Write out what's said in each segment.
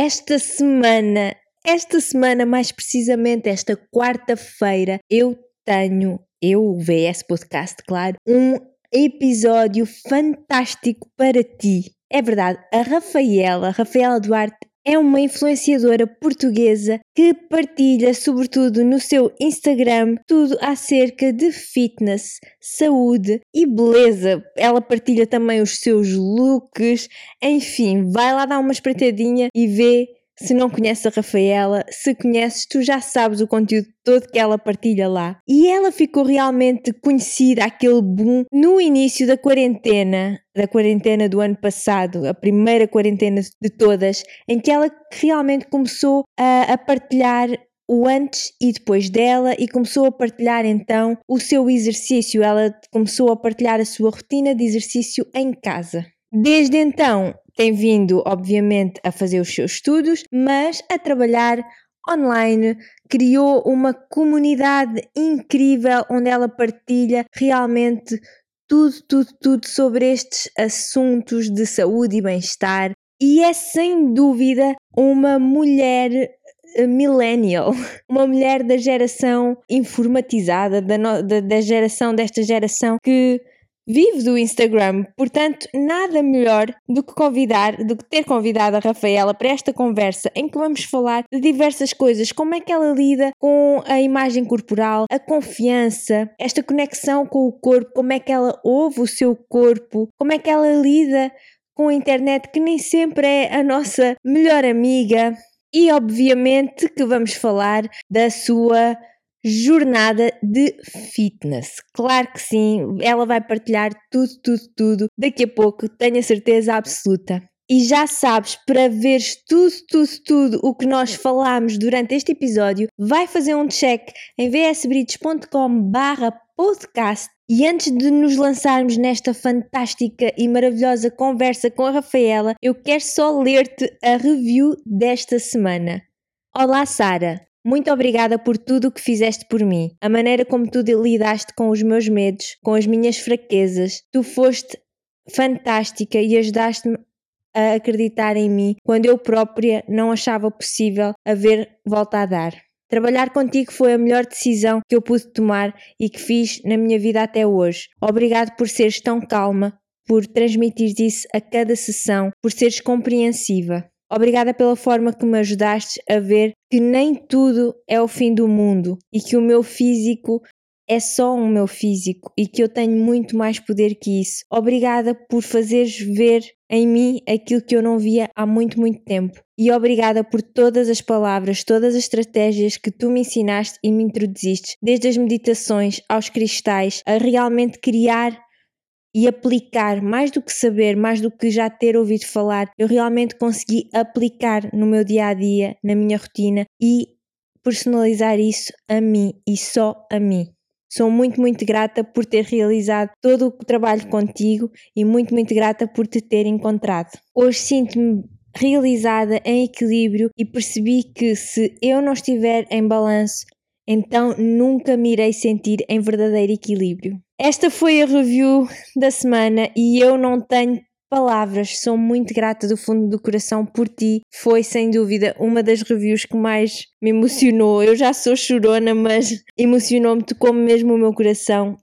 Esta semana, esta semana, mais precisamente esta quarta-feira, eu tenho, eu, o VS Podcast, claro, um episódio fantástico para ti. É verdade, a Rafaela, Rafaela Duarte, é uma influenciadora portuguesa que partilha, sobretudo no seu Instagram, tudo acerca de fitness, saúde e beleza. Ela partilha também os seus looks, enfim, vai lá dar uma espreitadinha e vê se não conheces a Rafaela, se conheces, tu já sabes o conteúdo todo que ela partilha lá. E ela ficou realmente conhecida, aquele boom, no início da quarentena, da quarentena do ano passado, a primeira quarentena de todas, em que ela realmente começou a, a partilhar o antes e depois dela e começou a partilhar então o seu exercício. Ela começou a partilhar a sua rotina de exercício em casa. Desde então, tem vindo, obviamente, a fazer os seus estudos, mas a trabalhar online, criou uma comunidade incrível onde ela partilha realmente tudo, tudo, tudo sobre estes assuntos de saúde e bem-estar. E é sem dúvida uma mulher eh, millennial, uma mulher da geração informatizada, da, no, da, da geração, desta geração que vive do Instagram, portanto, nada melhor do que convidar, do que ter convidado a Rafaela para esta conversa em que vamos falar de diversas coisas, como é que ela lida com a imagem corporal, a confiança, esta conexão com o corpo, como é que ela ouve o seu corpo, como é que ela lida com a internet que nem sempre é a nossa melhor amiga. E obviamente que vamos falar da sua jornada de fitness. Claro que sim, ela vai partilhar tudo, tudo, tudo daqui a pouco, tenho a certeza absoluta. E já sabes, para veres tudo, tudo, tudo o que nós falámos durante este episódio, vai fazer um check em vsbrites.com barra podcast e antes de nos lançarmos nesta fantástica e maravilhosa conversa com a Rafaela, eu quero só ler-te a review desta semana. Olá Sara, muito obrigada por tudo o que fizeste por mim, a maneira como tu lidaste com os meus medos, com as minhas fraquezas. Tu foste fantástica e ajudaste-me a acreditar em mim quando eu própria não achava possível haver volta a dar. Trabalhar contigo foi a melhor decisão que eu pude tomar e que fiz na minha vida até hoje. Obrigado por seres tão calma, por transmitir isso a cada sessão, por seres compreensiva. Obrigada pela forma que me ajudaste a ver que nem tudo é o fim do mundo e que o meu físico é só o meu físico e que eu tenho muito mais poder que isso. Obrigada por fazeres ver em mim aquilo que eu não via há muito, muito tempo. E obrigada por todas as palavras, todas as estratégias que tu me ensinaste e me introduziste, desde as meditações aos cristais, a realmente criar e aplicar, mais do que saber, mais do que já ter ouvido falar, eu realmente consegui aplicar no meu dia a dia, na minha rotina e personalizar isso a mim e só a mim. Sou muito, muito grata por ter realizado todo o trabalho contigo e muito, muito grata por te ter encontrado. Hoje sinto-me realizada em equilíbrio e percebi que se eu não estiver em balanço, então nunca me irei sentir em verdadeiro equilíbrio. Esta foi a review da semana e eu não tenho palavras, sou muito grata do fundo do coração por ti. Foi sem dúvida uma das reviews que mais me emocionou. Eu já sou chorona, mas emocionou-me, tocou mesmo o meu coração.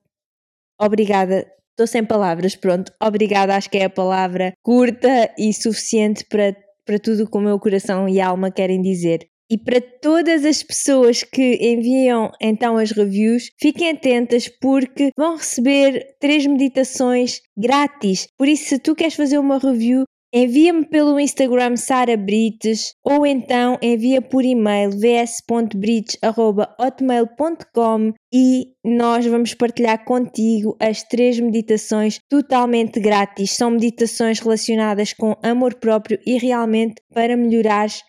Obrigada. Estou sem palavras, pronto. Obrigada, acho que é a palavra curta e suficiente para, para tudo o que o meu coração e alma querem dizer. E para todas as pessoas que enviam então as reviews, fiquem atentas porque vão receber três meditações grátis. Por isso, se tu queres fazer uma review, envia-me pelo Instagram Sara Brites ou então envia por e-mail vs.brites.hotmail.com e nós vamos partilhar contigo as três meditações totalmente grátis. São meditações relacionadas com amor próprio e realmente para melhorares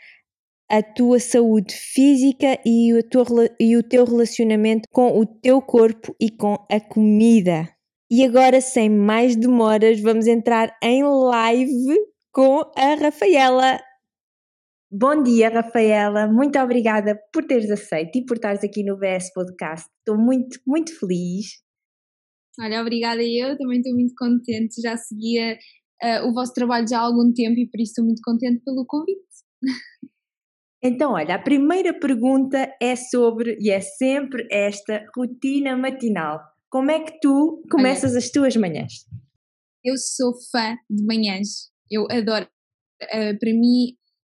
a tua saúde física e o, teu, e o teu relacionamento com o teu corpo e com a comida. E agora, sem mais demoras, vamos entrar em live com a Rafaela. Bom dia, Rafaela. Muito obrigada por teres aceito e por estares aqui no VS Podcast. Estou muito, muito feliz. Olha, obrigada eu, também estou muito contente. Já seguia uh, o vosso trabalho já há algum tempo e por isso estou muito contente pelo convite. Então, olha, a primeira pergunta é sobre, e é sempre esta, rotina matinal. Como é que tu começas olha, as tuas manhãs? Eu sou fã de manhãs. Eu adoro. Uh, para mim,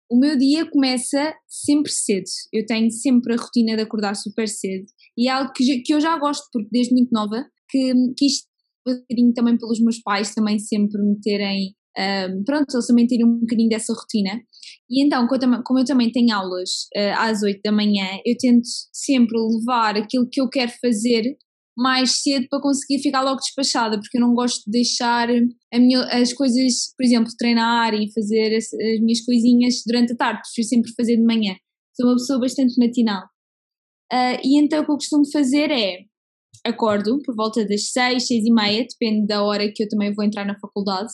o meu dia começa sempre cedo. Eu tenho sempre a rotina de acordar super cedo. E é algo que, que eu já gosto, porque desde muito nova, que, que isto um bocadinho também pelos meus pais também sempre me terem um, pronto, eles também terem um bocadinho dessa rotina. E então, como eu também tenho aulas uh, às 8 da manhã, eu tento sempre levar aquilo que eu quero fazer mais cedo para conseguir ficar logo despachada, porque eu não gosto de deixar minha, as coisas, por exemplo, treinar e fazer as, as, minhas coisinhas durante a tarde, prefiro sempre fazer de manhã. Sou uma pessoa bastante matinal. Uh, e então o que eu costumo fazer é acordo por volta das 6, 6 e meia, depende da hora que eu também vou entrar na faculdade,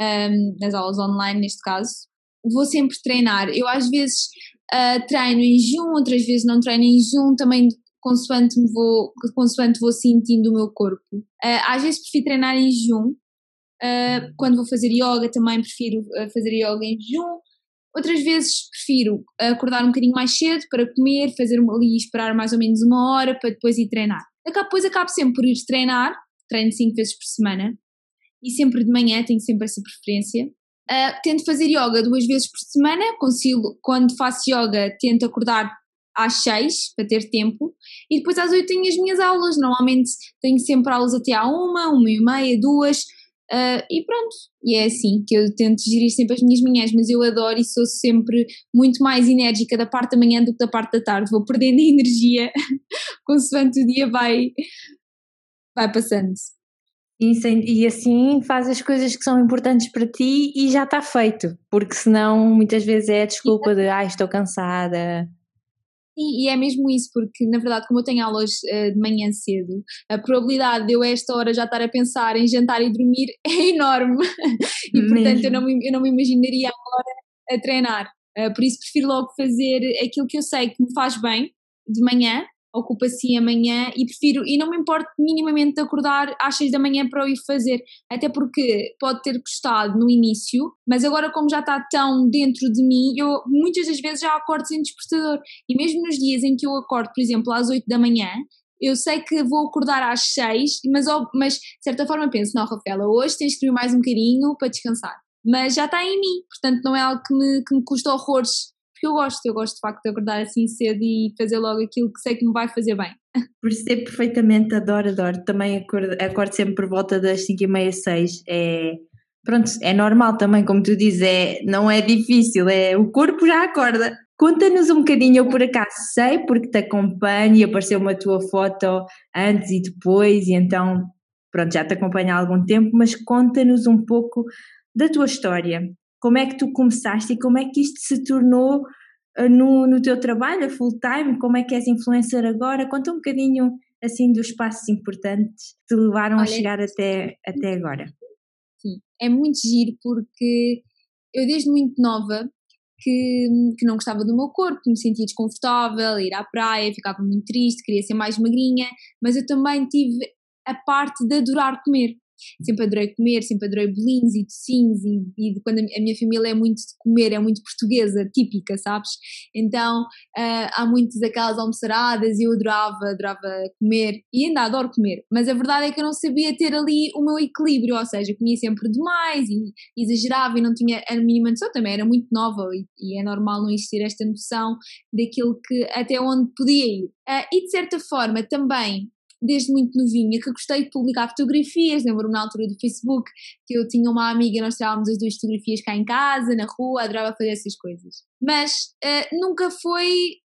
um, nas aulas online neste caso. Vou sempre treinar. Eu às vezes uh, treino em jejum, outras vezes não treino em jejum, também consoante, me vou, consoante vou sentindo o meu corpo. Uh, às vezes prefiro treinar em jejum, uh, quando vou fazer yoga também prefiro fazer yoga em jejum. Outras vezes prefiro acordar um bocadinho mais cedo para comer, fazer ali esperar mais ou menos uma hora para depois ir treinar. Depois acabo sempre por ir treinar, treino cinco vezes por semana e sempre de manhã, tenho sempre essa preferência. Uh, tento fazer yoga duas vezes por semana, consigo, quando faço yoga, tento acordar às seis para ter tempo e depois às oito tenho as minhas aulas. Normalmente tenho sempre aulas até à uma, uma e meia, duas. Uh, e pronto, e é assim que eu tento gerir sempre as minhas manhãs, mas eu adoro e sou sempre muito mais enérgica da parte da manhã do que da parte da tarde. Vou perdendo energia consoante o dia vai, vai passando. E, e assim faz as coisas que são importantes para ti e já está feito, porque senão muitas vezes é a desculpa de ah, estou cansada. Sim, e é mesmo isso, porque na verdade, como eu tenho aulas uh, de manhã cedo, a probabilidade de eu a esta hora já estar a pensar em jantar e dormir é enorme. e portanto, eu não, me, eu não me imaginaria agora a treinar. Uh, por isso, prefiro logo fazer aquilo que eu sei que me faz bem de manhã ocupa assim amanhã e prefiro, e não me importo minimamente de acordar às 6 da manhã para o ir fazer, até porque pode ter custado no início, mas agora como já está tão dentro de mim, eu muitas das vezes já acordo sem despertador, e mesmo nos dias em que eu acordo, por exemplo, às 8 da manhã, eu sei que vou acordar às 6, mas, mas de certa forma penso, não Rafaela, hoje tens que dormir mais um bocadinho para descansar, mas já está em mim, portanto não é algo que me, que me custa horrores porque eu gosto, eu gosto de facto de acordar assim cedo e fazer logo aquilo que sei que me vai fazer bem. Percebo perfeitamente, adoro, adoro. Também acordo, acordo sempre por volta das 5 e meia, 6. É, pronto, é normal também, como tu dizes, é, não é difícil, é, o corpo já acorda. Conta-nos um bocadinho, eu por acaso sei, porque te acompanho e apareceu uma tua foto antes e depois, e então, pronto, já te acompanho há algum tempo, mas conta-nos um pouco da tua história como é que tu começaste e como é que isto se tornou uh, no, no teu trabalho, full time, como é que és influencer agora? Conta um bocadinho assim dos passos importantes que te levaram Olha, a chegar até, até agora. Sim, é muito giro porque eu desde muito nova que, que não gostava do meu corpo, me sentia desconfortável, ir à praia, ficava muito triste, queria ser mais magrinha, mas eu também tive a parte de adorar comer sempre adorei comer, sempre adorei bolinhos e docinhos e, e quando a minha família é muito de comer, é muito portuguesa, típica, sabes? Então uh, há muitas aquelas almoçaradas e eu adorava, adorava comer e ainda adoro comer, mas a verdade é que eu não sabia ter ali o meu equilíbrio, ou seja, comia sempre demais e exagerava e não tinha a mínima noção, também era muito nova e, e é normal não existir esta noção daquilo que até onde podia ir. Uh, e de certa forma também desde muito novinha que gostei de publicar fotografias. Lembro-me na altura do Facebook que eu tinha uma amiga, nós tirávamos as duas fotografias cá em casa, na rua, adorava fazer essas coisas. Mas uh, nunca foi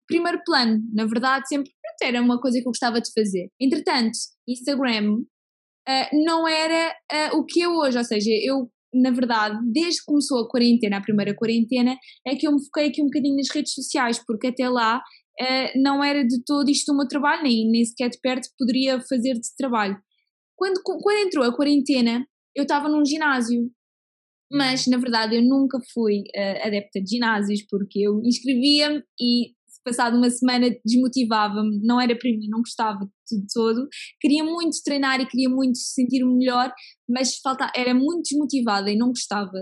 primeiro plano, na verdade, sempre era uma coisa que eu gostava de fazer. Entretanto, Instagram uh, não era uh, o que é hoje, ou seja, eu na verdade, desde que começou a quarentena, a primeira quarentena, é que eu me foquei aqui um bocadinho nas redes sociais, porque até lá uh, não era de todo isto o meu trabalho, nem, nem sequer de perto poderia fazer de trabalho. Quando, quando entrou a quarentena, eu estava num ginásio, mas na verdade eu nunca fui uh, adepta de ginásios, porque eu inscrevia-me e passado uma semana desmotivava-me, não era para mim, não gostava de todo. Queria muito treinar e queria muito sentir-me melhor, mas falta, era muito desmotivada e não gostava.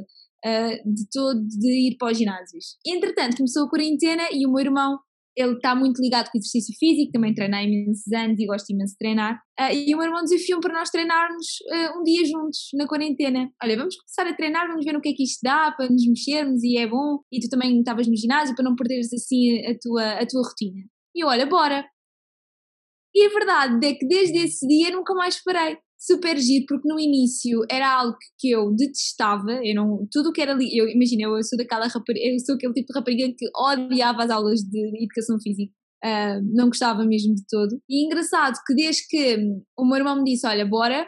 uh, de todo de ir para os ginásios. Entretanto, começou a quarentena e o meu irmão ele está muito ligado com o exercício físico, também treina há imensos anos e gosta imenso de treinar. Uh, e o meu irmão desafiou para nós treinarmos uh, um dia juntos na quarentena. Olha, vamos começar a treinar, vamos ver o que é que isto dá para nos mexermos e é bom. E tu também estavas no ginásio para não perderes assim a tua, a tua rotina. E eu, olha, bora. E a verdade é que desde esse dia nunca mais parei super giro, porque no início era algo que eu detestava, eu não, tudo que era ali, eu imagina, eu sou daquela rapariga, eu sou aquele tipo de rapariga que odiava as aulas de educação física. Uh, não gostava mesmo de todo. E engraçado que desde que o meu irmão me disse: Olha, bora,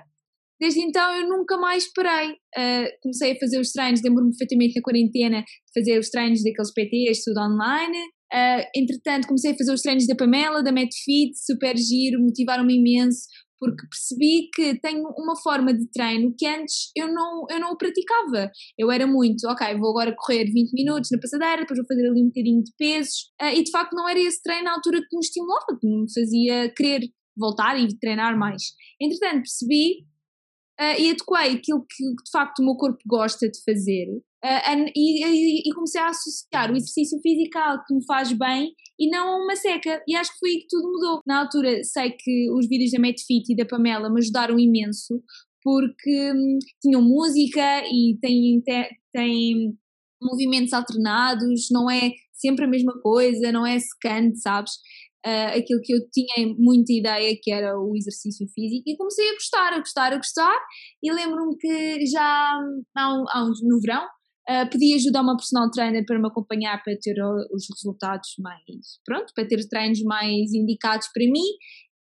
desde então eu nunca mais parei. Uh, comecei a fazer os treinos, lembro-me perfeitamente na quarentena, fazer os treinos daqueles PTs, tudo online. Uh, entretanto, comecei a fazer os treinos da Pamela, da MedFit, super giro, motivaram-me imenso porque percebi que tenho uma forma de treino que antes eu não, eu não o praticava. Eu era muito, ok, vou agora correr 20 minutos na passadeira, depois vou fazer ali um bocadinho de pesos, uh, e de facto não era esse treino na altura que me estimulava, que me fazia querer voltar e treinar mais. Entretanto, percebi uh, e adequei aquilo que de facto o meu corpo gosta de fazer Uh, e, e, comecei a associar o exercício físico a algo que me faz bem e não a uma seca. E acho que foi aí que tudo mudou. Na altura, sei que os vídeos da Medfit e da Pamela me ajudaram imenso porque hum, tinham música e têm, têm movimentos alternados, não é sempre a mesma coisa, não é secante, sabes? Uh, aquilo que eu tinha muita ideia que era o exercício físico e comecei a gostar, a gostar, a gostar e lembro-me que já há, uns, no verão Uh, pedi ajuda a uma personal trainer para me acompanhar para ter os resultados mais, pronto, para ter os treinos mais indicados para mim.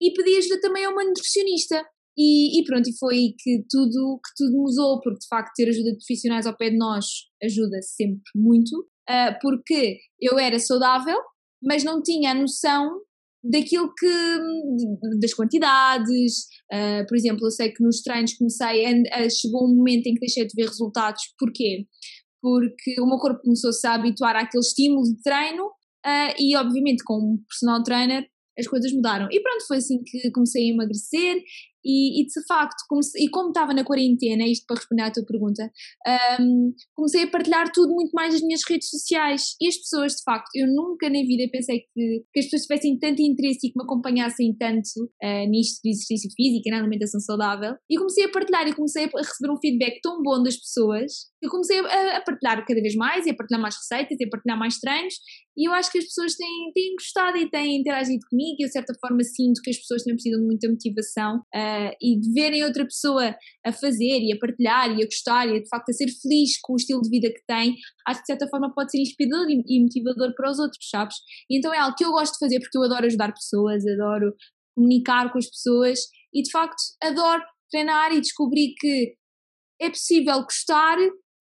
E pedi ajuda também a uma nutricionista. E, e, pronto, e foi que tudo, que tudo mudou, porque de facto ter ajuda de profissionais ao pé de nós ajuda sempre muito, uh, porque eu era saudável, mas não tinha a noção daquilo que das quantidades, uh, por exemplo, eu sei que nos treinos comecei, chegou um momento em que deixei de ver resultados, porquê? Porque o meu corpo começou-se a habituar àquele estímulo de treino uh, e, obviamente, com um personal trainer as coisas mudaram. E pronto, foi assim que comecei a emagrecer e, e, de facto, comecei, e como estava na quarentena, isto para responder à tua pergunta, um, comecei a partilhar tudo muito mais nas minhas redes sociais. E as pessoas, de facto, eu nunca na vida pensei que, que as pessoas tivessem tanto interesse e que me acompanhassem tanto uh, nisto de exercício físico e na alimentação saudável. E comecei a partilhar e comecei a receber um feedback tão bom das pessoas eu comecei a, partilhar cada vez mais e a partilhar mais receitas e a partilhar mais treinos. E eu acho que as pessoas têm, têm gostado e têm interagido comigo. E eu, de certa forma, sinto que as pessoas têm precisam de muita motivação. Uh, uh, e de verem outra pessoa a fazer e a partilhar e a gostar e a, de facto a ser feliz com o estilo de vida que tem, acho que de certa forma pode ser inspirador e, e motivador para os outros, sabes? E então é algo que eu gosto de fazer porque eu adoro ajudar pessoas, adoro comunicar com as pessoas e de facto adoro treinar e descobrir que é possível gostar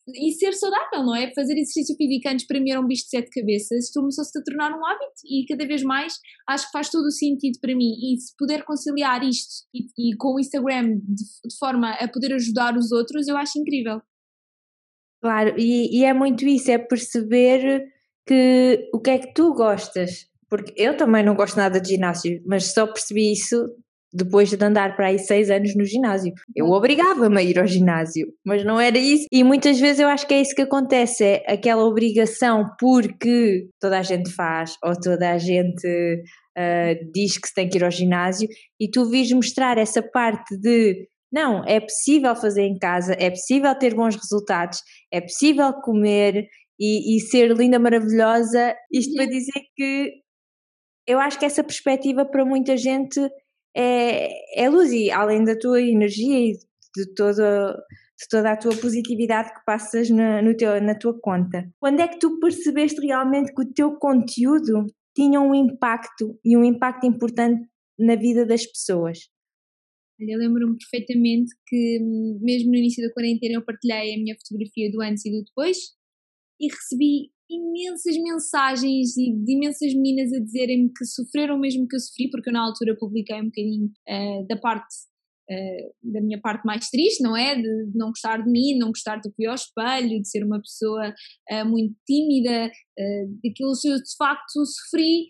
e ser saudável, não é? Fazer exercício físico antes para mim era um bicho de sete cabeças, começou-se a tornar um hábito e cada vez mais acho que faz todo o sentido para mim. E se puder conciliar isto e, e com o Instagram de, de, forma a poder ajudar os outros, eu acho incrível. Claro, e, e é muito isso, é perceber que o que é que tu gostas. Porque eu também não gosto nada de ginásio, mas só percebi isso depois de andar para aí seis anos no ginásio. Eu obrigava-me a ir ao ginásio, mas não era isso. E muitas vezes eu acho que é isso que acontece, é aquela obrigação porque toda a gente faz ou toda a gente uh, diz que se tem que ir ao ginásio e tu vis mostrar essa parte de não, é possível fazer em casa, é possível ter bons resultados, é possível comer e, e ser linda, maravilhosa. Isto para dizer que eu acho que essa perspectiva para muita gente é, é luz e além da tua energia e de toda, de toda a tua positividade que passas na, no teu, na tua conta. Quando é que tu percebeste realmente que o teu conteúdo tinha um impacto e um impacto importante na vida das pessoas? Eu lembro-me perfeitamente que, mesmo no início da quarentena, eu partilhei a minha fotografia do antes e do depois e recebi imensas mensagens e de imensas meninas a dizerem-me que sofreram mesmo que eu sofri, porque eu na altura publiquei um bocadinho uh, da parte Uh, da minha parte mais triste, não é? De, não gostar de mim, não gostar do ao espelho, de ser uma pessoa uh, muito tímida, uh, daquilo que eu de facto sofri.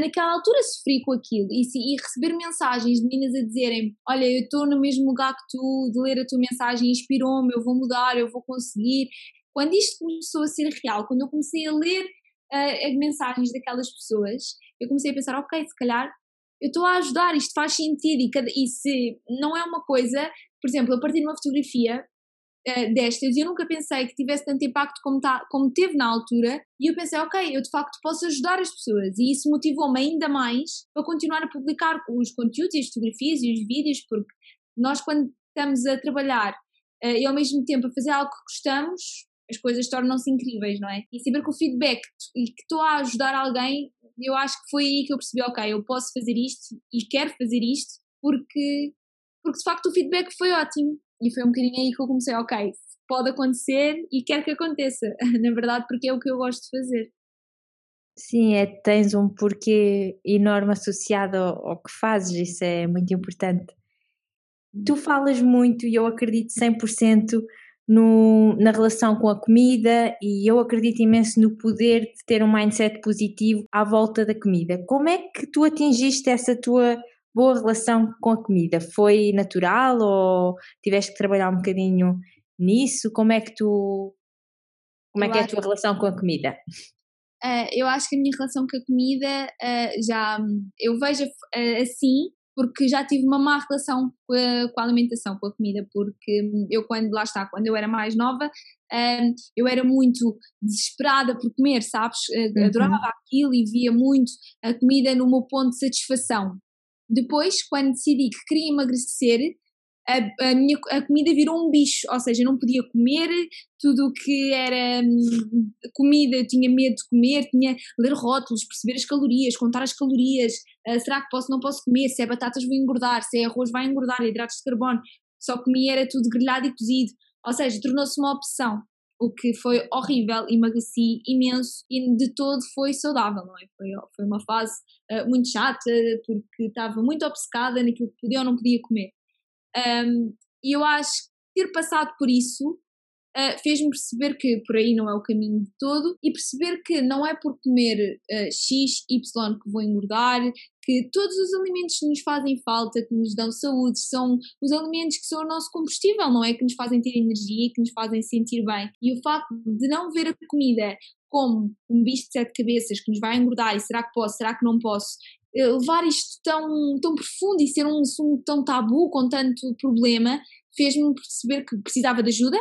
naquela altura sofri com aquilo e, e receber mensagens de meninas a dizerem olha eu estou no mesmo lugar que tu, de ler a tua mensagem inspirou-me, eu vou mudar, eu vou conseguir Quando isto começou a ser real, quando eu comecei a ler uh, as mensagens daquelas pessoas, eu comecei a pensar, ok, se calhar eu estou a ajudar, isto faz sentido e, cada, e se não é uma coisa, por exemplo, eu partilho uma fotografia uh, destas eu nunca pensei que tivesse tanto impacto como, tá, como teve na altura e eu pensei, ok, eu de facto posso ajudar as pessoas e isso motivou-me ainda mais para continuar a publicar os conteúdos e as fotografias e os vídeos porque nós quando estamos a trabalhar uh, e ao mesmo tempo a fazer algo que gostamos, as coisas tornam-se incríveis, não é? E saber que o feedback e que estou a ajudar alguém, eu acho que foi aí que eu percebi, ok, eu posso fazer isto e quero fazer isto porque, porque de facto o feedback foi ótimo. E foi um bocadinho aí que eu comecei, ok, pode acontecer e quero que aconteça, na verdade, porque é o que eu gosto de fazer. Sim, é, tens um porquê enorme associado ao, ao que fazes, isso é muito importante. Tu falas muito e eu acredito 100% no, na relação com a comida e eu acredito imenso no poder de ter um mindset positivo à volta da comida. Como é que tu atingiste essa tua boa relação com a comida? Foi natural ou tiveste que trabalhar um bocadinho nisso? Como é que tu como é que é a tua relação com a comida? Uh, eu acho que a minha relação com a comida uh, já eu vejo uh, assim porque já tive uma má relação com a, com a, alimentação, com a comida, porque eu quando, lá está, quando eu era mais nova, um, eu era muito desesperada por comer, sabes? Uhum. Adorava aquilo e via muito a comida no meu ponto de satisfação. Depois, quando decidi que queria emagrecer, a, a, minha a comida virou um bicho, ou seja, eu não podia comer tudo o que era hum, comida, eu tinha medo de comer, tinha ler rótulos, perceber as calorias, contar as calorias, uh, será que posso, não posso comer, se é batatas vou engordar, se é arroz vai engordar, hidratos de carbono, só comia era tudo grelhado e cozido, ou seja, tornou-se uma opção, o que foi horrível, emagreci imenso e de todo foi saudável, não é? Foi, foi uma fase uh, muito chata, porque estava muito obcecada naquilo que podia ou não podia comer. Um, e eu acho que ter passado por isso uh, fez-me perceber que por aí não é o caminho de todo e perceber que não é por comer uh, X, Y que vou engordar, que todos os alimentos que nos fazem falta, que nos dão saúde, são os alimentos que são o nosso combustível, não é? Que nos fazem ter energia, que nos fazem sentir bem. E o facto de não ver a comida como um bicho de sete cabeças que nos vai engordar e será que posso, será que não posso, levar isto tão, tão profundo e ser um assunto tão tabu, com tanto problema, fez-me perceber que precisava de ajuda,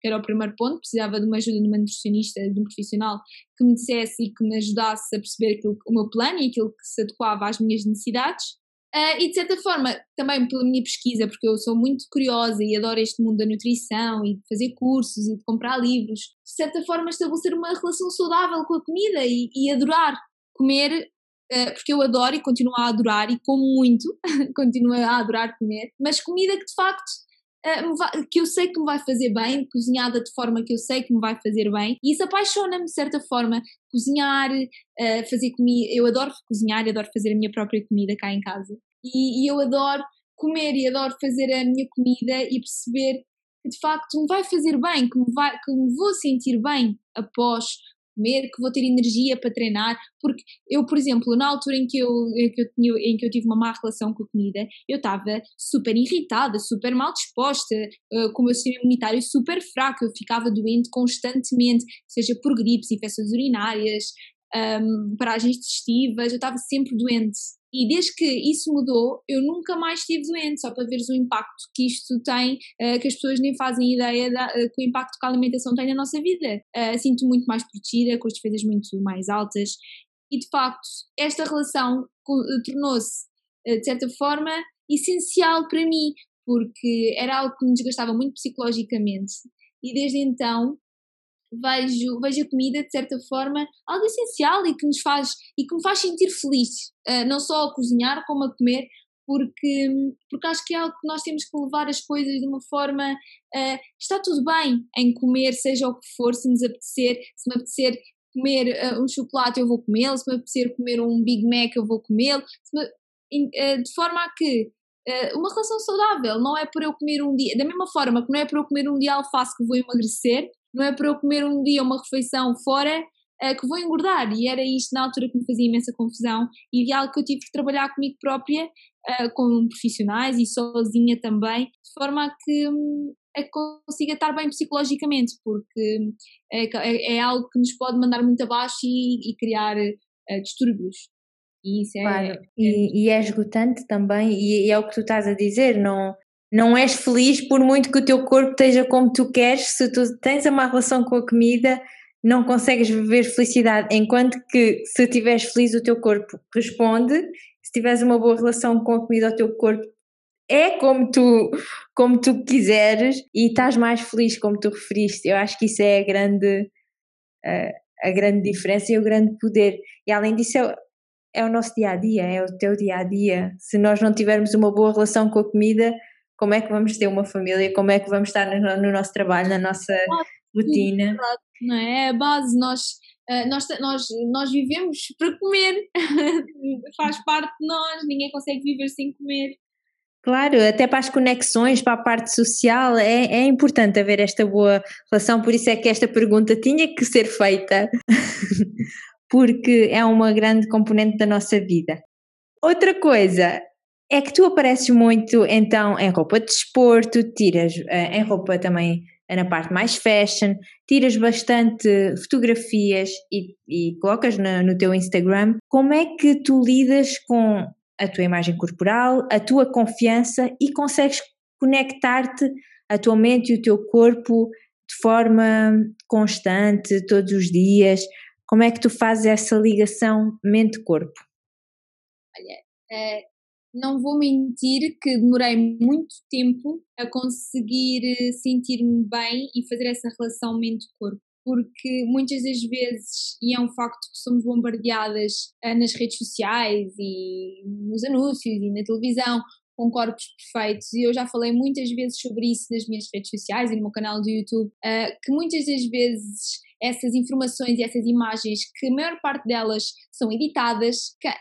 que era o primeiro ponto, precisava de uma ajuda de uma nutricionista, de um profissional que me dissesse e que me ajudasse a perceber aquilo, o meu plano e aquilo que se adequava às minhas necessidades. Uh, e de certa forma, também pela minha pesquisa, porque eu sou muito curiosa e adoro este mundo da nutrição e de fazer cursos e de comprar livros, de certa forma estabelecer uma relação saudável com a comida e, e adorar comer eh, porque eu adoro e continuo a adorar e como muito, continuo a adorar comer, mas comida que de facto eh, que eu sei que me vai fazer bem, cozinhada de forma que eu sei que me vai fazer bem, e isso apaixona-me de certa forma. Cozinhar, eh, fazer comida, eu adoro cozinhar, adoro fazer a minha própria comida cá em casa, e, e eu adoro comer e adoro fazer a minha comida e perceber que de facto me vai fazer bem, que me, vai, que me vou sentir bem após comer, que vou ter energia para treinar, porque eu, por exemplo, na altura em que eu, em que eu, tinha, em que eu tive uma má relação com a comida, eu estava super irritada, super mal disposta, uh, com o meu sistema imunitário super fraco, eu ficava doente constantemente, seja por gripes, infecções urinárias, um, paragens digestivas, eu estava sempre doente. E desde que isso mudou, eu nunca mais estive doente, só para veres o impacto que isto tem, uh, que as pessoas nem fazem ideia da, uh, que o impacto que a alimentação tem na nossa vida. Uh, sinto muito mais protegida, com as defesas muito mais altas, e de facto, esta relação tornou-se, de certa forma, essencial para mim, porque era algo que me desgastava muito psicologicamente. E desde então vejo, vejo a comida de certa forma algo essencial e que nos faz e que me faz sentir feliz, uh, não só a cozinhar como a comer, porque, porque acho que é algo que nós temos que levar as coisas de uma forma. Uh, está tudo bem em comer, seja o que for, se nos apetecer, se me apetecer comer uh, um chocolate eu vou comê-lo, se me apetecer comer um Big Mac eu vou comê-lo, de forma a que uma relação saudável não é por eu comer um dia, da mesma forma que não é por eu comer um dia alface que vou emagrecer, não é para eu comer um dia uma refeição fora uh, que vou engordar. E era isto na altura que me fazia imensa confusão e é algo que eu tive que trabalhar comigo própria, uh, com profissionais e sozinha também, de forma a que, a que consiga estar bem psicologicamente, porque é, é, é algo que nos pode mandar muito abaixo e, e criar uh, distúrbios. E isso é, claro. é, e, e, é esgotante também, e, e, é o que tu estás a dizer, não, não és feliz por muito que o teu corpo esteja como tu queres, se tu tens uma relação com a comida, não consegues viver felicidade, enquanto que se estiveres feliz o teu corpo responde, se tiveres uma boa relação com a comida o teu corpo é como tu, como tu quiseres e estás mais feliz como tu referiste. Eu acho que isso é a grande, a, a grande diferença e o grande poder. E além disso é, é o nosso dia a dia, é o teu dia a dia. Se nós não tivermos uma boa relação com a comida, como é que vamos ter uma família? Como é que vamos estar no, no nosso trabalho, na nossa rotina? Não é? é a base, nós Uh, nós, nós, nós vivemos para comer, faz parte de nós, ninguém consegue viver sem comer. Claro, até para as conexões, para a parte social, é, é importante haver esta boa relação, por isso é que esta pergunta tinha que ser feita, porque é uma grande componente da nossa vida. Outra coisa é que tu apareces muito então em roupa de desporto, tiras uh, em roupa também na parte mais fashion, tiras bastante fotografias e, e colocas no, teu Instagram. Como é que tu lidas com a tua imagem corporal, a tua confiança e consegues conectar-te a tua mente e o teu corpo de forma constante, todos os dias. Como é que tu fazes essa ligação mente-corpo? Olha, é, não vou mentir que demorei muito tempo a conseguir eh, sentir-me bem e fazer essa relação mente-corpo porque muitas das vezes, e é um facto que somos bombardeadas uh, nas redes sociais e nos anúncios e na televisão com corpos perfeitos, e eu já falei muitas vezes sobre isso nas minhas redes sociais e no meu canal do YouTube, uh, que muitas das vezes essas informações e essas imagens, que a maior parte delas são editadas,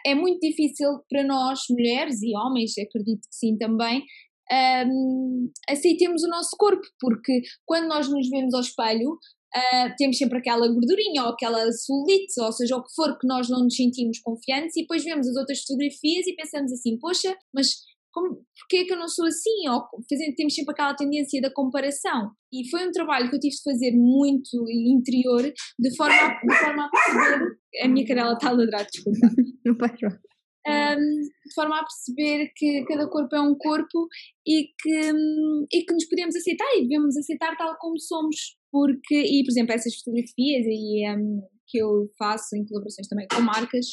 é muito difícil para nós, mulheres e homens, acredito que sim também, um, aceitemos o nosso corpo, porque quando nós nos vemos ao espelho, uh, temos sempre aquela gordurinha ou aquela celulite, ou seja, o que for que nós não nos sentimos confiantes, e depois vemos as outras fotografias e pensamos assim: poxa, mas como, porquê é que eu não sou assim? Ou fazendo, temos sempre aquela tendência da comparação. E foi um trabalho que eu tive de fazer muito interior, de forma a, de forma a perceber. A minha cadela está a ladrar, desculpa. Não faz mal. Um, de forma a perceber que cada corpo é um corpo e que, e que nos podemos aceitar e devemos aceitar tal como somos porque, e por exemplo, essas fotografias e, um, que eu faço em colaborações também com marcas,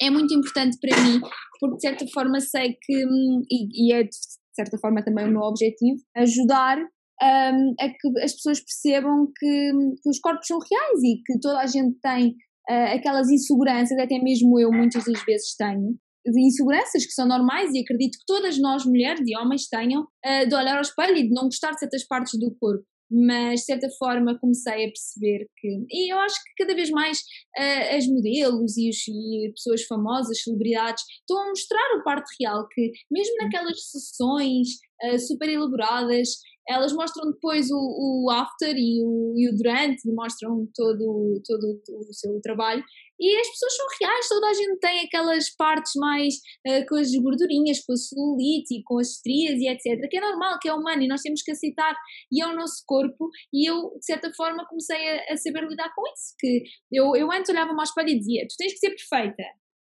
é muito importante para mim, porque de certa forma sei que, hum, e, e é de certa forma também o meu objetivo, ajudar um, a que as pessoas percebam que, que, os corpos são reais e que toda a gente tem uh, aquelas inseguranças, até mesmo eu muitas das vezes tenho, inseguranças que são normais e acredito que todas nós, mulheres e homens, tenham uh, de olhar ao espelho e de não gostar de certas partes do corpo mas de certa forma comecei a perceber que, e eu acho que cada vez mais uh, as modelos e, os, e pessoas famosas, celebridades, estão a mostrar o parte real, que mesmo naquelas sessões uh, super elaboradas, elas mostram depois o, o after e o, e o durante e mostram todo, todo o seu trabalho e as pessoas são reais, toda a gente tem aquelas partes mais uh, com as gordurinhas, com a celulite com as estrias e etc, que é normal, que é humano e nós temos que aceitar e é o nosso corpo e eu de certa forma comecei a, a saber lidar com isso, que eu, eu antes olhava mais para e dizia, tu tens que ser perfeita,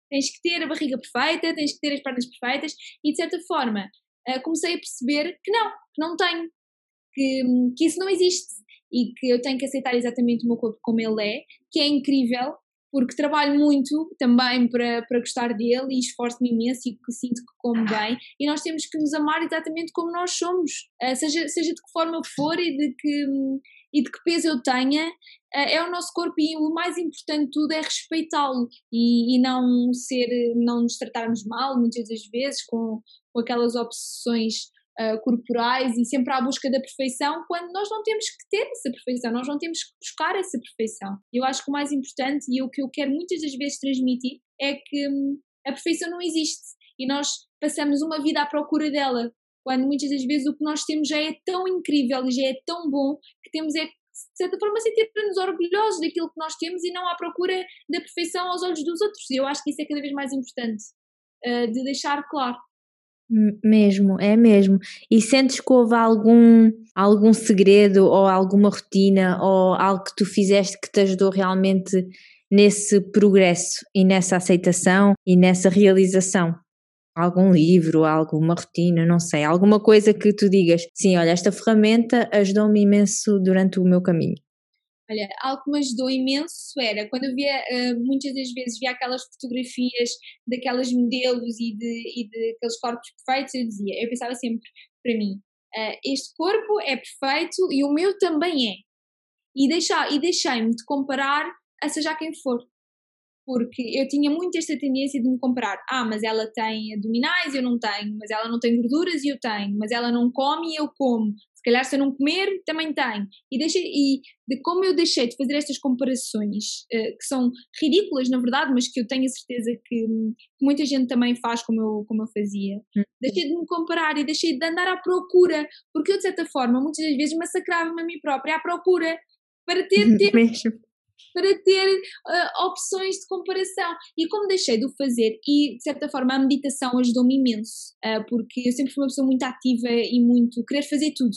tens que ter a barriga perfeita, tens que ter as pernas perfeitas e de certa forma uh, comecei a perceber que não, que não tenho, que, que isso não existe e que eu tenho que aceitar exatamente o meu corpo como ele é, que é incrível, porque trabalho muito também para, para gostar dele e esforço-me imenso e que sinto que como bem, e nós temos que nos amar exatamente como nós somos, uh, seja, seja de que forma for e de que, e de que peso eu tenha, uh, é o nosso corpo e o mais importante de tudo é respeitá-lo e, e não ser, não nos tratarmos mal muitas das vezes com, com aquelas obsessões uh, corporais e sempre à busca da perfeição, quando nós não temos que ter essa perfeição, nós não temos que buscar essa perfeição. Eu acho que o mais importante e o que eu quero muitas das vezes transmitir é que hum, a perfeição não existe e nós passamos uma vida à procura dela, quando muitas das vezes o que nós temos já é tão incrível e já é tão bom que temos é de certa forma sentir-nos orgulhosos daquilo que nós temos e não à procura da perfeição aos olhos dos outros. E eu acho que isso é cada vez mais importante uh, de deixar claro. Mesmo, é mesmo. E sentes que houve algum, algum segredo ou alguma rotina ou algo que tu fizeste que te ajudou realmente nesse progresso e nessa aceitação e nessa realização? Algum livro, alguma rotina, não sei, alguma coisa que tu digas, sim, olha, esta ferramenta ajudou-me imenso durante o meu caminho. Olha, algo que me ajudou imenso era quando eu via, uh, muitas das vezes via aquelas fotografias daquelas modelos e de, e de aqueles corpos perfeitos, eu dizia, eu pensava sempre para mim, uh, este corpo é perfeito e o meu também é. E, deixar, e deixei-me de comparar a seja quem for. Porque eu tinha muito esta tendência de me comparar. Ah, mas ela tem abdominais, eu não tenho. Mas ela não tem gorduras eu tenho. Mas ela não come eu como calhar se eu não comer, também tenho. E, deixei, e de como eu deixei de fazer estas comparações, uh, que são ridículas na verdade, mas que eu tenho a certeza que, que muita gente também faz como eu, como eu fazia, hum. deixei de me comparar e deixei de andar à procura, porque eu de certa forma muitas das vezes massacrava-me a mim própria à procura para ter tempo para ter uh, opções de comparação. E como deixei de o fazer, e de certa forma a meditação ajudou-me imenso, uh, porque eu sempre fui uma pessoa muito ativa e muito querer fazer tudo.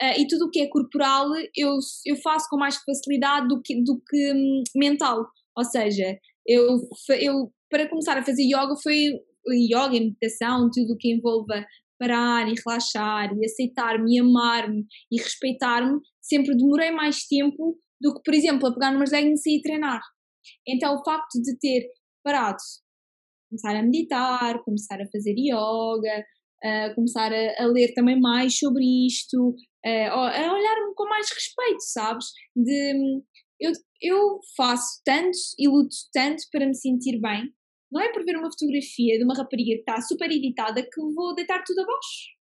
Uh, e tudo o que é corporal eu, eu faço com mais facilidade do que, do que um, mental. Ou seja, eu, eu para começar a fazer yoga foi yoga e meditação, tudo o que envolva parar e relaxar e aceitar-me e amar-me e respeitar-me, sempre demorei mais tempo do que, por exemplo, a pegar numas leggings e ir treinar. Então, o facto de ter parado, começar a meditar, começar a fazer yoga, uh, começar a, a, ler também mais sobre isto, uh, a olhar-me com mais respeito, sabes? De, eu, eu faço tanto e luto tanto para me sentir bem. Não é por ver uma fotografia de uma rapariga que está super editada que vou deitar tudo abaixo.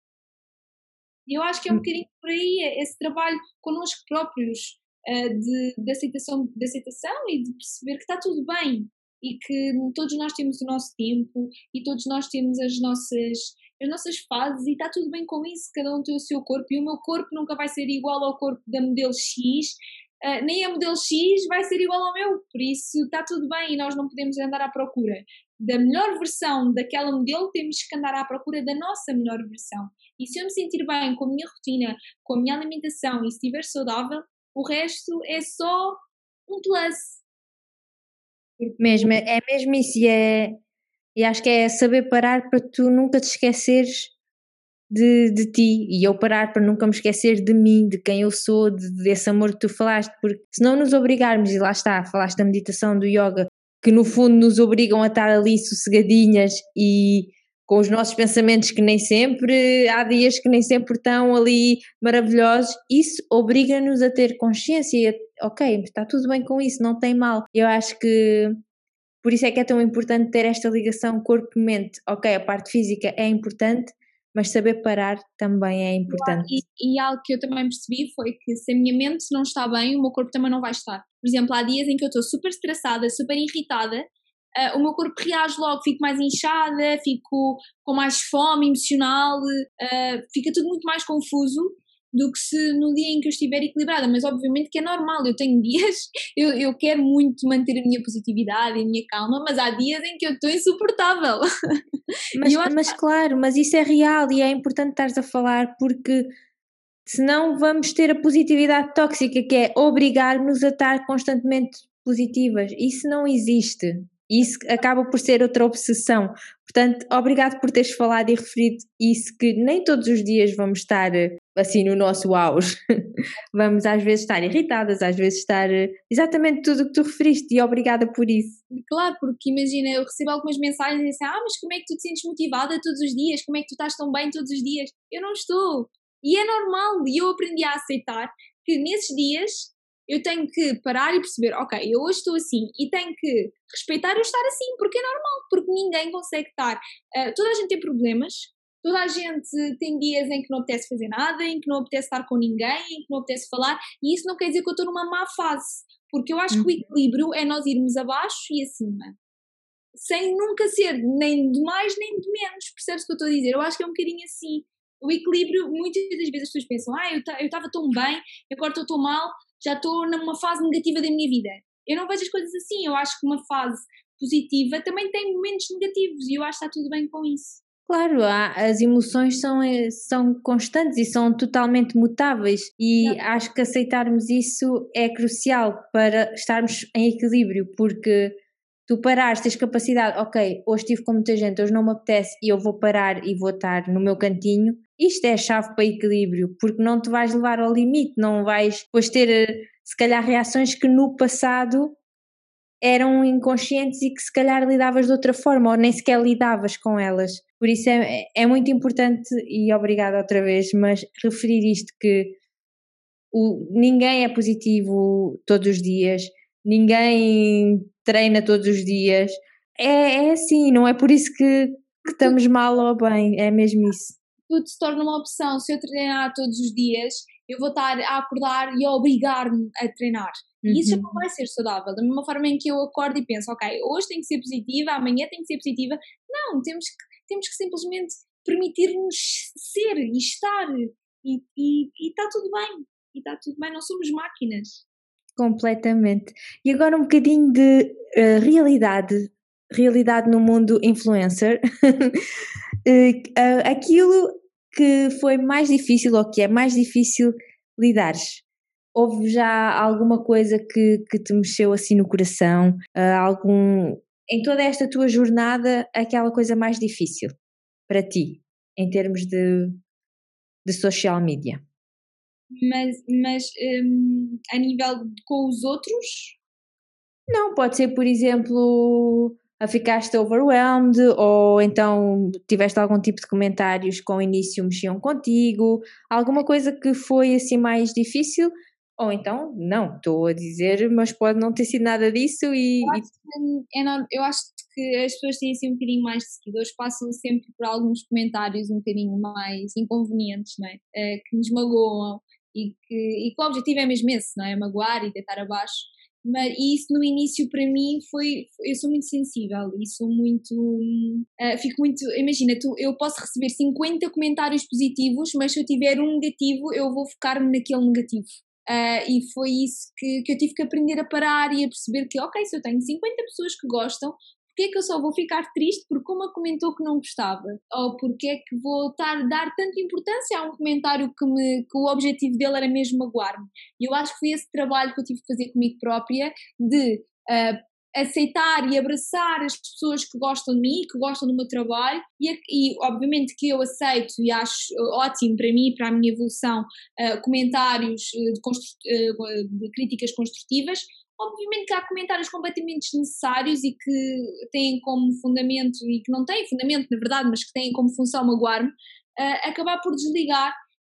Eu acho que é um hum. bocadinho por aí esse trabalho connosco próprios, uh, de, de, aceitação, de aceitação e de perceber que está tudo bem e que todos nós temos o nosso tempo e todos nós temos as nossas, as nossas fases e está tudo bem com isso, cada um tem o seu corpo e o meu corpo nunca vai ser igual ao corpo da modelo X, uh, nem a modelo X vai ser igual ao meu, por isso está tudo bem e nós não podemos andar à procura da melhor versão daquela modelo, temos que andar à procura da nossa melhor versão. E se eu me sentir bem com a minha rotina, com a minha alimentação e estiver saudável, o resto é só um plus. Mesmo, é, é mesmo isso, e, é, e acho que é saber parar para tu nunca te esqueceres de, de ti e eu parar para nunca me esquecer de mim, de quem eu sou, de, desse amor que tu falaste, porque se não nos obrigarmos, e lá está, falaste da meditação, do yoga, que no fundo nos obrigam a estar ali sossegadinhas e com os nossos pensamentos que nem sempre, há dias que nem sempre estão ali maravilhosos, isso obriga-nos a ter consciência, ok, está tudo bem com isso, não tem mal. Eu acho que por isso é que é tão importante ter esta ligação corpo-mente. Ok, a parte física é importante, mas saber parar também é importante. E, e, algo que eu também percebi foi que se a minha mente não está bem, o meu corpo também não vai estar. Por exemplo, há dias em que eu estou super estressada, super irritada, uh, o meu corpo reage logo, fico mais inchada, fico com mais fome emocional, uh, fica tudo muito mais confuso do que se no dia em que eu estiver equilibrada, mas obviamente que é normal, eu tenho dias, eu, eu quero muito manter a minha positividade e a minha calma, mas há dias em que eu estou insuportável. Mas, mas que... claro, mas isso é real e é importante estares a falar porque senão vamos ter a positividade tóxica que é obrigar-nos a estar constantemente positivas. Isso não existe. Isso acaba por ser outra obsessão. Portanto, obrigado por teres falado e referido isso, que nem todos os dias vamos estar assim no nosso auge. vamos às vezes estar irritadas, às vezes estar exatamente tudo o que tu referiste e obrigada por isso. Claro, porque imagina, eu recebo algumas mensagens e dizem, ah, mas como é que tu te sentes motivada todos os dias? Como é que tu estás tão bem todos os dias? Eu não estou. E é normal, e eu aprendi a aceitar que nesses dias eu tenho que parar e perceber, ok, eu hoje estou assim e tenho que respeitar eu estar assim, porque é normal, porque ninguém consegue estar. Uh, toda a gente tem problemas, toda a gente tem dias em que não apetece fazer nada, em que não apetece estar com ninguém, em que não apetece falar, e isso não quer dizer que eu estou numa má fase, porque eu acho que o uhum. equilíbrio é nós irmos abaixo e acima. Sem nunca ser nem de mais nem de menos, percebes o que eu estou a dizer? Eu acho que é um bocadinho assim. O equilíbrio, muitas das vezes as pessoas pensam, ah, eu estava tão bem, agora estou tão mal, já estou numa fase negativa da minha vida. Eu não vejo as coisas assim, eu acho que uma fase positiva também tem momentos negativos e eu acho que está tudo bem com isso. Claro, as emoções são, eh, são constantes e são totalmente mutáveis, e acho que aceitarmos isso é crucial para estarmos em equilíbrio, porque tu parares, tens capacidade, ok, hoje estive com muita gente, hoje não me apetece e eu vou parar e vou estar no meu cantinho, isto é a chave para equilíbrio, porque não te vais levar ao limite, não vais depois ter eh, se calhar reações que no passado eram inconscientes e que se calhar lidavas de outra forma ou nem sequer lidavas com elas. Por isso é, é muito importante, e obrigada outra vez, mas referir isto que o, ninguém é positivo todos os dias, ninguém treina todos os dias. É, é assim, não é por isso que, que estamos mal ou bem, é mesmo isso. Tudo se torna uma opção. Se eu treinar todos os dias, eu vou estar a acordar e a obrigar-me a treinar. E isso já não uhum. vai ser saudável. Da mesma forma em que eu acordo e penso, ok, hoje tem que ser positiva, amanhã tem que ser positiva. Não, temos que, temos que simplesmente permitir-nos ser e estar. E está tudo bem. E está tudo bem, não somos máquinas. Completamente. E agora um bocadinho de uh, realidade, realidade no mundo influencer. uh, aquilo que foi mais difícil ou que é mais difícil lidares? Houve já alguma coisa que, que te mexeu assim no coração? Uh, algum em toda esta tua jornada, aquela coisa mais difícil para ti, em termos de, de social media? Mas, mas um, a nível de, com os outros? Não, pode ser, por exemplo, ficaste overwhelmed ou então tiveste algum tipo de comentários que ao início mexiam contigo, alguma coisa que foi assim mais difícil, ou então, não, estou a dizer, mas pode não ter sido nada disso e. Eu acho, que, é eu acho que as pessoas têm assim um bocadinho mais de seguidores, passam sempre por alguns comentários um bocadinho mais inconvenientes, não é? é que nos magoam e que, e que o objetivo é mesmo esse, não é? Magoar e deitar abaixo mas isso no início para mim foi eu sou muito sensível e sou muito uh, fico muito imagina tu eu posso receber 50 comentários positivos mas se eu tiver um negativo eu vou focar-me naquele negativo. Uh, e foi isso que, que eu tive que aprender a parar e a perceber que ok se eu tenho 50 pessoas que gostam porque é que eu só vou ficar triste porque uma comentou que não gostava? Ou porque é que vou estar dar tanta importância a um comentário que, me, que o objetivo dele era mesmo magoar-me? E eu acho que foi esse trabalho que eu tive que fazer comigo própria de uh, aceitar e abraçar as pessoas que gostam de mim, que gostam do meu trabalho e, e obviamente que eu aceito e acho ótimo para mim, para a minha evolução, uh, comentários de, uh, de críticas construtivas, Obviamente que há comentários completamente desnecessários e que têm como fundamento, e que não têm fundamento na verdade, mas que têm como função magoar-me, uh, acabar por desligar,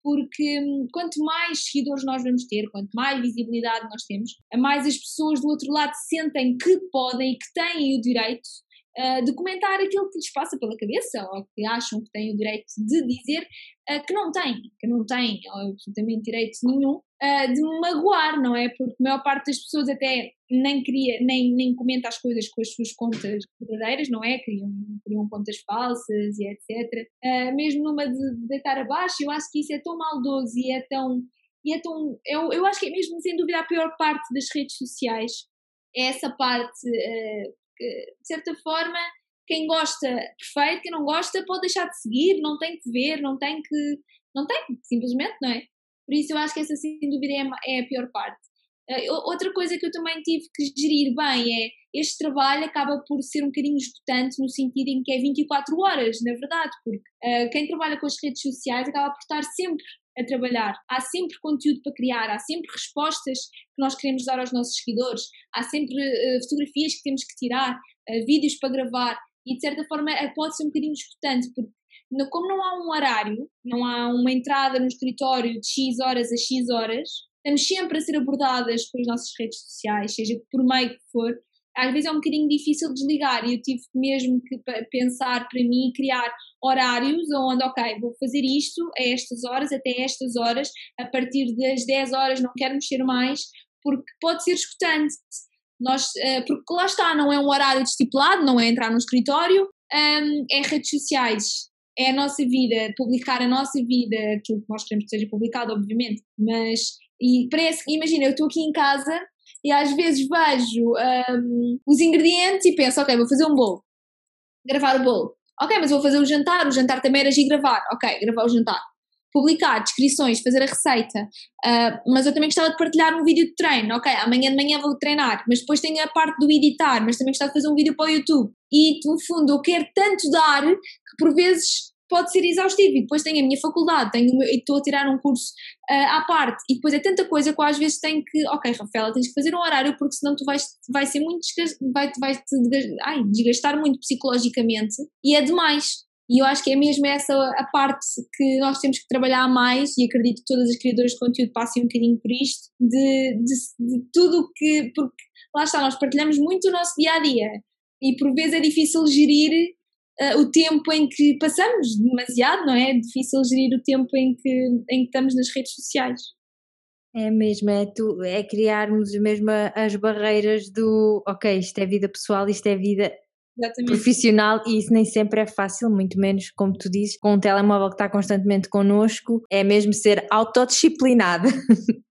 porque um, quanto mais seguidores nós vamos ter, quanto mais visibilidade nós temos, a mais as pessoas do outro lado sentem que podem e que têm o direito uh, de comentar aquilo que lhes passa pela cabeça ou que acham que têm o direito de dizer uh, que não têm, que não têm absolutamente direito nenhum uh, de me magoar, não é? Porque a maior parte das pessoas até nem queria, nem, nem comenta as coisas com as suas contas verdadeiras, não é? Criam, criam contas falsas e etc. mesmo numa de, de deitar abaixo, eu acho que isso é tão maldoso e é tão e é tão, eu, eu acho que é mesmo sem dúvida a pior parte das redes sociais é essa parte uh, que, de certa forma, quem gosta, perfeito, quem não gosta, pode deixar de seguir, não tem que ver, não tem que. Não tem, simplesmente, não é? Por isso eu acho que essa, sem dúvida, é, é a pior parte. Uh, outra coisa que eu também tive que gerir bem é este trabalho acaba por ser um bocadinho esgotante no sentido em que é 24 horas, na verdade, porque uh, quem trabalha com as redes sociais acaba por estar sempre a trabalhar. Há sempre conteúdo para criar, há sempre respostas que nós queremos dar aos nossos seguidores, há sempre uh, fotografias que temos que tirar, uh, vídeos para gravar e de certa forma pode ser um bocadinho escutante porque como não há um horário, não há uma entrada no escritório de X horas a X horas, estamos sempre a ser abordadas pelas nossas redes sociais, seja por meio que for, às vezes é um bocadinho difícil desligar e eu tive mesmo que pensar para mim, criar horários onde, ok, vou fazer isto a estas horas, até estas horas, a partir das 10 horas não quero mexer mais, porque pode ser escutante. Nós, eh, porque lá está, não é um horário estipulado, não é entrar no escritório, é redes sociais, é a nossa vida, publicar a nossa vida, aquilo que nós queremos que seja publicado, obviamente, mas e parece, imagina, eu estou aqui em casa e às vezes vejo um, os ingredientes e penso, ok, vou fazer um bolo, gravar o bolo. Ok, mas vou fazer o jantar, o jantar também era de gravar. Ok, gravar o jantar. Publicar, descrições, fazer a receita. Uh, mas eu também gostava de partilhar um vídeo de treino. Ok, amanhã de manhã vou treinar, mas depois tenho a parte do editar, mas também gostava de fazer um vídeo para o YouTube. E no fundo eu quero tanto dar que por vezes pode ser exaustivo. E depois tenho a minha faculdade, tenho, estou a tirar um curso uh, à parte, e depois é tanta coisa que às vezes tenho que, ok, Rafaela, tens que fazer um horário porque senão tu vais, vai ser muito vai, vai te ai, desgastar muito psicologicamente e é demais. E eu acho que é mesmo essa a parte que nós temos que trabalhar mais, e acredito que todas as criadoras de conteúdo passem um bocadinho por isto, de, de, de tudo que. Porque lá está, nós partilhamos muito o nosso dia a dia e por vezes é difícil gerir uh, o tempo em que passamos demasiado, não é? É difícil gerir o tempo em que, em que estamos nas redes sociais. É mesmo, é, tu, é criarmos mesmo as barreiras do ok, isto é vida pessoal, isto é vida Exatamente. profissional e isso nem sempre é fácil, muito menos, como tu dizes, com um telemóvel que está constantemente connosco, é mesmo ser autodisciplinado.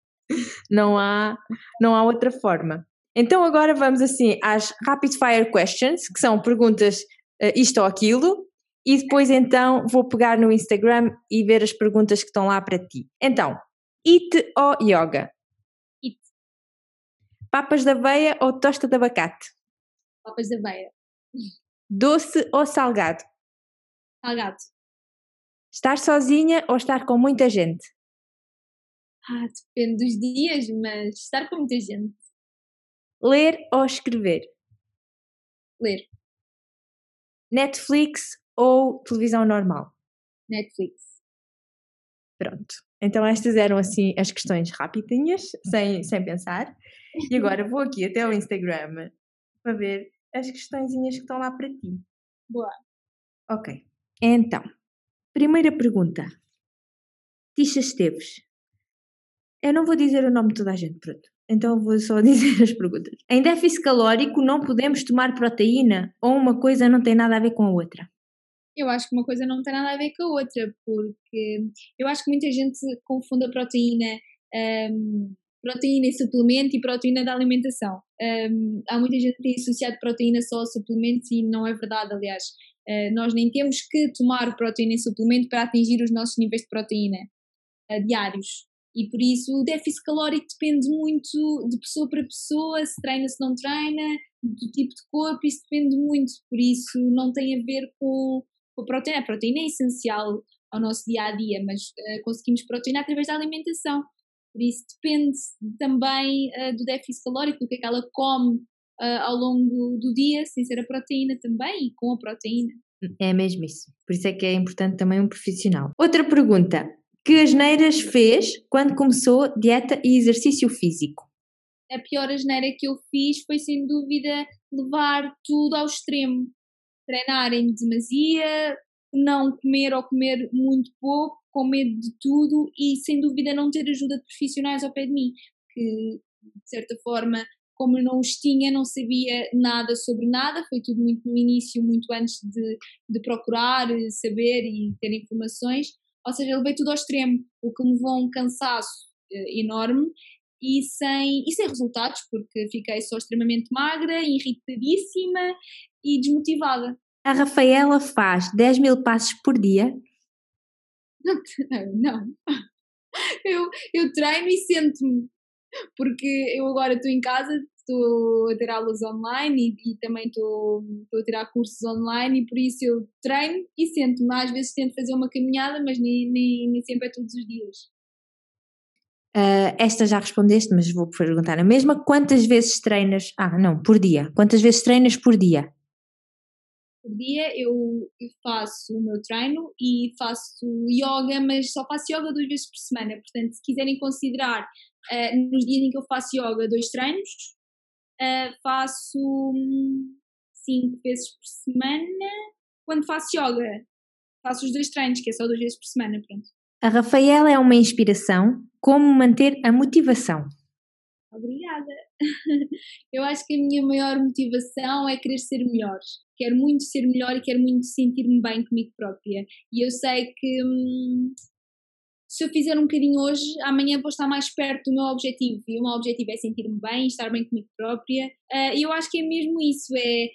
não, há, não há outra forma. Então agora vamos assim às rapid fire questions, que são perguntas uh, isto ou aquilo, e depois então vou pegar no Instagram e ver as perguntas que estão lá para ti. Então, IT ou yoga? IT. Papas da aveia ou tosta de abacate? Papas da aveia. Doce ou salgado? Salgado. Estar sozinha ou estar com muita gente? Ah, depende dos dias, mas estar com muita gente. Ler ou escrever? Ler. Netflix ou televisão normal? Netflix. Pronto. Então estas eram assim as questões rapidinhas, sem, sem pensar. E agora vou aqui até o Instagram para ver as questõezinhas que estão lá para ti. Boa. Ok. Então, primeira pergunta. Tisha Esteves. Eu não vou dizer o nome de toda a gente, pronto. Então vou só dizer as perguntas. Em déficit calórico não podemos tomar proteína ou uma coisa não tem nada a ver com a outra? Eu acho que uma coisa não tem nada a ver com a outra, porque eu acho que muita gente confunde a proteína, um, proteína e suplemento e proteína da alimentação. Um, há muita gente que tem associado proteína só a suplementos e não é verdade, aliás. Uh, nós nem temos que tomar proteína e suplemento para atingir os nossos níveis de proteína uh, diários. E por isso o déficit calórico depende muito de pessoa para pessoa, se treina, se não treina, do tipo de corpo, isso depende muito. Por isso não tem a ver com, com a proteína. A proteína é essencial ao nosso dia a dia, mas uh, conseguimos proteína através da alimentação. Por isso depende também uh, do déficit calórico, do que é que ela come uh, ao longo do dia, sem ser a proteína também, e com a proteína. É mesmo isso. Por isso é que é importante também um profissional. Outra pergunta. Que asneiras fez quando começou dieta e exercício físico? A pior asneira que eu fiz foi, sem dúvida, levar tudo ao extremo. Treinar em demasia, não comer ou comer muito pouco, com medo de tudo e, sem dúvida, não ter ajuda de profissionais ao pé de mim, que, de certa forma, como eu não os tinha, não sabia nada sobre nada, foi tudo muito no início, muito antes de, de procurar, saber e ter informações, ou seja, eu levei tudo ao extremo, o que me levou a um cansaço uh, enorme e sem, e sem resultados, porque fiquei só extremamente magra, irritadíssima e desmotivada. A Rafaela faz 10 mil passos por dia? Não. Eu, eu treino e sento-me, porque eu agora estou em casa, estou a ter aulas online e, e também estou, estou a tirar cursos online e por isso eu treino e sento-me. Às vezes tento fazer uma caminhada, mas nem, nem, nem sempre é todos os dias. Uh, esta já respondeste, mas vou perguntar a mesma. Quantas vezes treinas? Ah, não, por dia. Quantas vezes treinas por dia? Por dia eu faço o meu treino e faço yoga, mas só faço yoga duas vezes por semana. Portanto, se quiserem considerar uh, nos dias em que eu faço yoga, dois treinos, Uh, faço hum, cinco vezes por semana. Quando faço yoga, faço os dois treinos, que é só duas vezes por semana, pronto. A Rafaela é uma inspiração. Como manter a motivação? Obrigada. Eu acho que a minha maior motivação é querer ser melhor. Quero muito ser melhor e quero muito sentir-me bem comigo própria. E eu sei que hum, se eu fizer um bocadinho hoje, amanhã vou estar mais perto do meu objetivo. E o meu objetivo é sentir-me bem, estar bem comigo própria. Uh, e eu acho que é mesmo isso: é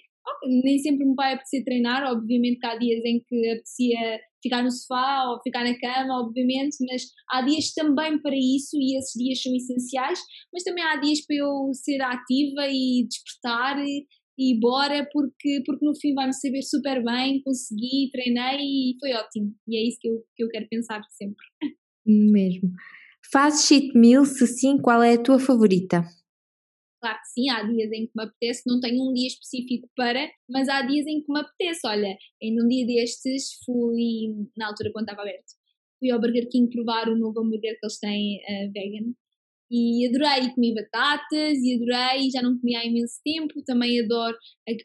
nem sempre me vai apetecer treinar, obviamente que há dias em que apetecia ficar no sofá ou ficar na cama, obviamente, mas há dias também para isso e esses dias são essenciais, mas também há dias para eu ser ativa e despertar e, e bora porque, porque no fim vai-me saber super bem, consegui, treinei e foi ótimo. E é isso que eu, que eu quero pensar sempre. Mesmo. Fazes cheat meal? Se sim, qual é a tua favorita? Claro que sim, há dias em que me apetece, não tenho um dia específico para, mas há dias em que me apetece. Olha, em um dia destes fui, na altura quando estava aberto, fui ao Burger King provar o novo hambúrguer que eles têm uh, vegan e adorei, comi batatas e adorei, já não comia há imenso tempo, também adoro,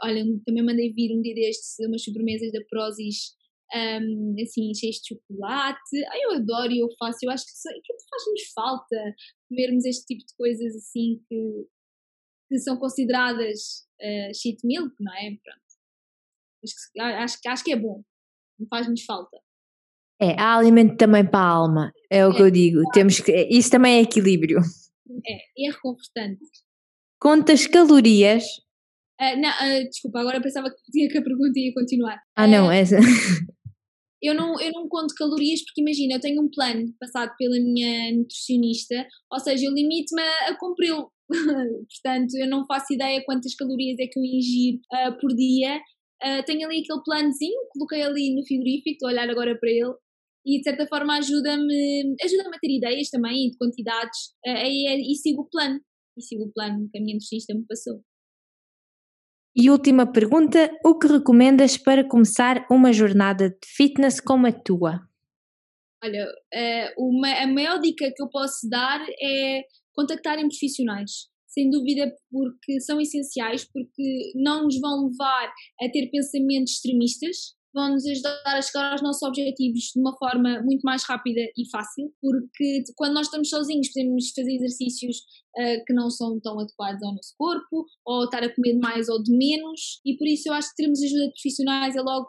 olha, também mandei vir um dia destes umas sobremesas da Prozis um, assim, cheios de chocolate. Ai, eu adoro e eu faço. Eu acho que, que faz-nos falta comermos este tipo de coisas assim que, que são consideradas uh, cheat milk, não é? Pronto. Acho, acho, acho que é bom, não faz-nos falta. É, há alimento também para a alma, é o é, que eu digo. Claro. Temos que, isso também é equilíbrio. É, é reconfortante. Contas calorias? Uh, não, uh, desculpa, agora pensava que, que a pergunta ia continuar. Ah, não, essa. eu não, eu não conto calorias porque imagina, eu tenho um plano passado pela minha nutricionista, ou seja, eu limito-me a, a cumpri-lo. Portanto, eu não faço ideia quantas calorias é que eu ingiro uh, por dia. Uh, tenho ali aquele planozinho, coloquei ali no frigorífico, estou a olhar agora para ele e de certa forma ajuda-me ajuda a ter ideias também de quantidades uh, e, e, sigo o plano. E sigo o plano que a minha nutricionista me passou. E última pergunta: o que recomendas para começar uma jornada de fitness como a tua? Olha, uma, a maior dica que eu posso dar é contactarem profissionais, sem dúvida porque são essenciais, porque não nos vão levar a ter pensamentos extremistas, vão nos ajudar a chegar aos nossos objetivos de uma forma muito mais rápida e fácil, porque quando nós estamos sozinhos podemos fazer exercícios uh, que não são tão adequados ao nosso corpo, ou estar a comer mais ou de menos, e por isso eu acho que termos ajuda de profissionais é logo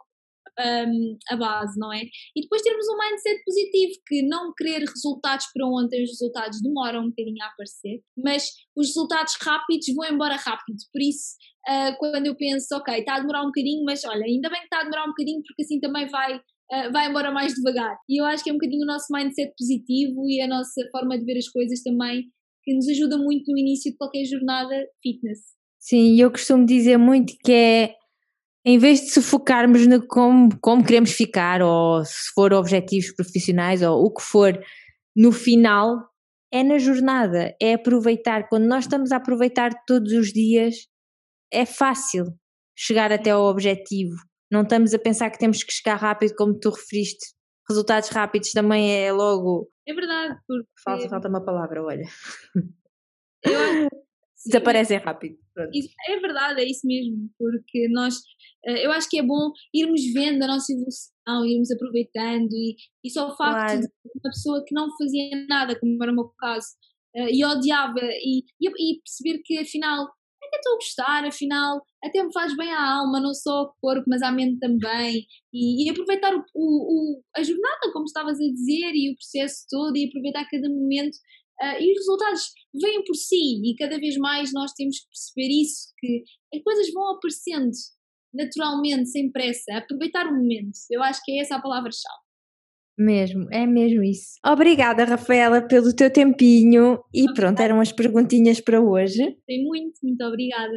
um, a base, não é? E depois termos um mindset positivo, que não querer resultados para ontem, os resultados demoram um bocadinho a aparecer, mas os resultados rápidos vão embora rápido, por isso uh, quando eu penso, ok, está a demorar um bocadinho, mas olha, ainda bem que está a demorar um bocadinho porque assim também vai Uh, vai embora mais devagar. E eu acho que é um bocadinho o nosso mindset positivo e a nossa forma de ver as coisas também que nos ajuda muito no início de qualquer jornada fitness. Sim, eu costumo dizer muito que é em vez de se focarmos no como, como queremos ficar, ou se for objetivos profissionais, ou o que for, no final, é na jornada, é aproveitar. Quando nós estamos a aproveitar todos os dias, é fácil chegar até ao objetivo. Não estamos a pensar que temos que chegar rápido, como tu referiste. Resultados rápidos também é logo. É verdade, porque. Falta, falta uma palavra, olha. Eu desaparecem rápido. Isso, é verdade, é isso mesmo, porque nós, eh, eu acho que é bom irmos vendo a nossa evolução, irmos aproveitando e, e só o facto claro. de uma pessoa que não fazia nada, como era o meu caso, eh, e odiava e, e, perceber que afinal até estou a gostar, afinal até me faz bem à alma, não só ao corpo, mas à mente também, e, e aproveitar o, o, o, a jornada, como estavas a dizer, e o processo todo, e aproveitar cada momento Uh, e os resultados vêm por si e cada vez mais nós temos que perceber isso, que as coisas vão aparecendo naturalmente, sem pressa, aproveitar o momento. Eu acho que é essa a palavra-chave. Mesmo, é mesmo isso. Obrigada, Rafaela, pelo teu tempinho. E obrigada. pronto, eram as perguntinhas para hoje. Tem muito, muito obrigada.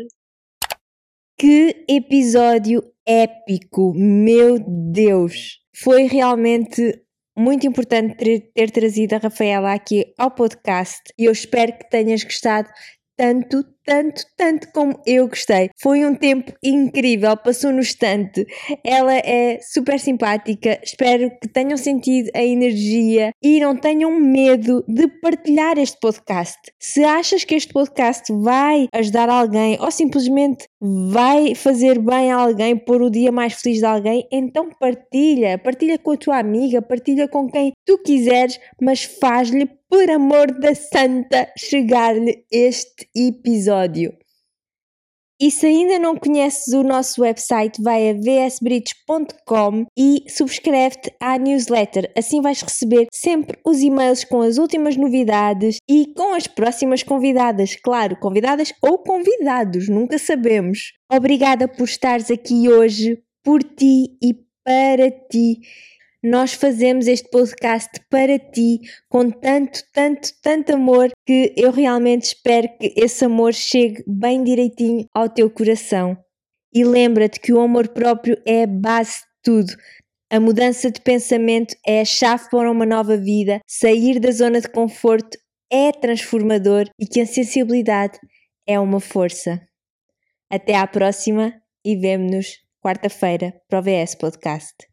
Que episódio épico, meu Deus! Foi realmente muito importante ter, ter trazido a Rafaela aqui ao podcast e eu espero que tenhas gostado tanto, tanto, tanto como eu gostei. Foi um tempo incrível, passou no estante. Ela é super simpática, espero que tenham sentido a energia e não tenham medo de partilhar este podcast. Se achas que este podcast vai ajudar alguém ou simplesmente vai fazer bem a alguém, pôr o dia mais feliz de alguém, então partilha, partilha com a tua amiga, partilha com quem tu quiseres, mas faz-lhe por amor da santa, chegar-lhe este episódio. E se ainda não conheces o nosso website, vai a vsbridge.com e subscreve-te à newsletter. Assim vais receber sempre os e-mails com as últimas novidades e com as próximas convidadas. Claro, convidadas ou convidados, nunca sabemos. Obrigada por estares aqui hoje, por ti e para ti. Nós fazemos este podcast para ti com tanto, tanto, tanto amor que eu realmente espero que esse amor chegue bem direitinho ao teu coração. E lembra-te que o amor próprio é a base de tudo. A mudança de pensamento é a chave para uma nova vida. Sair da zona de conforto é transformador e que a sensibilidade é uma força. Até à próxima e vemo-nos quarta-feira para o VS Podcast.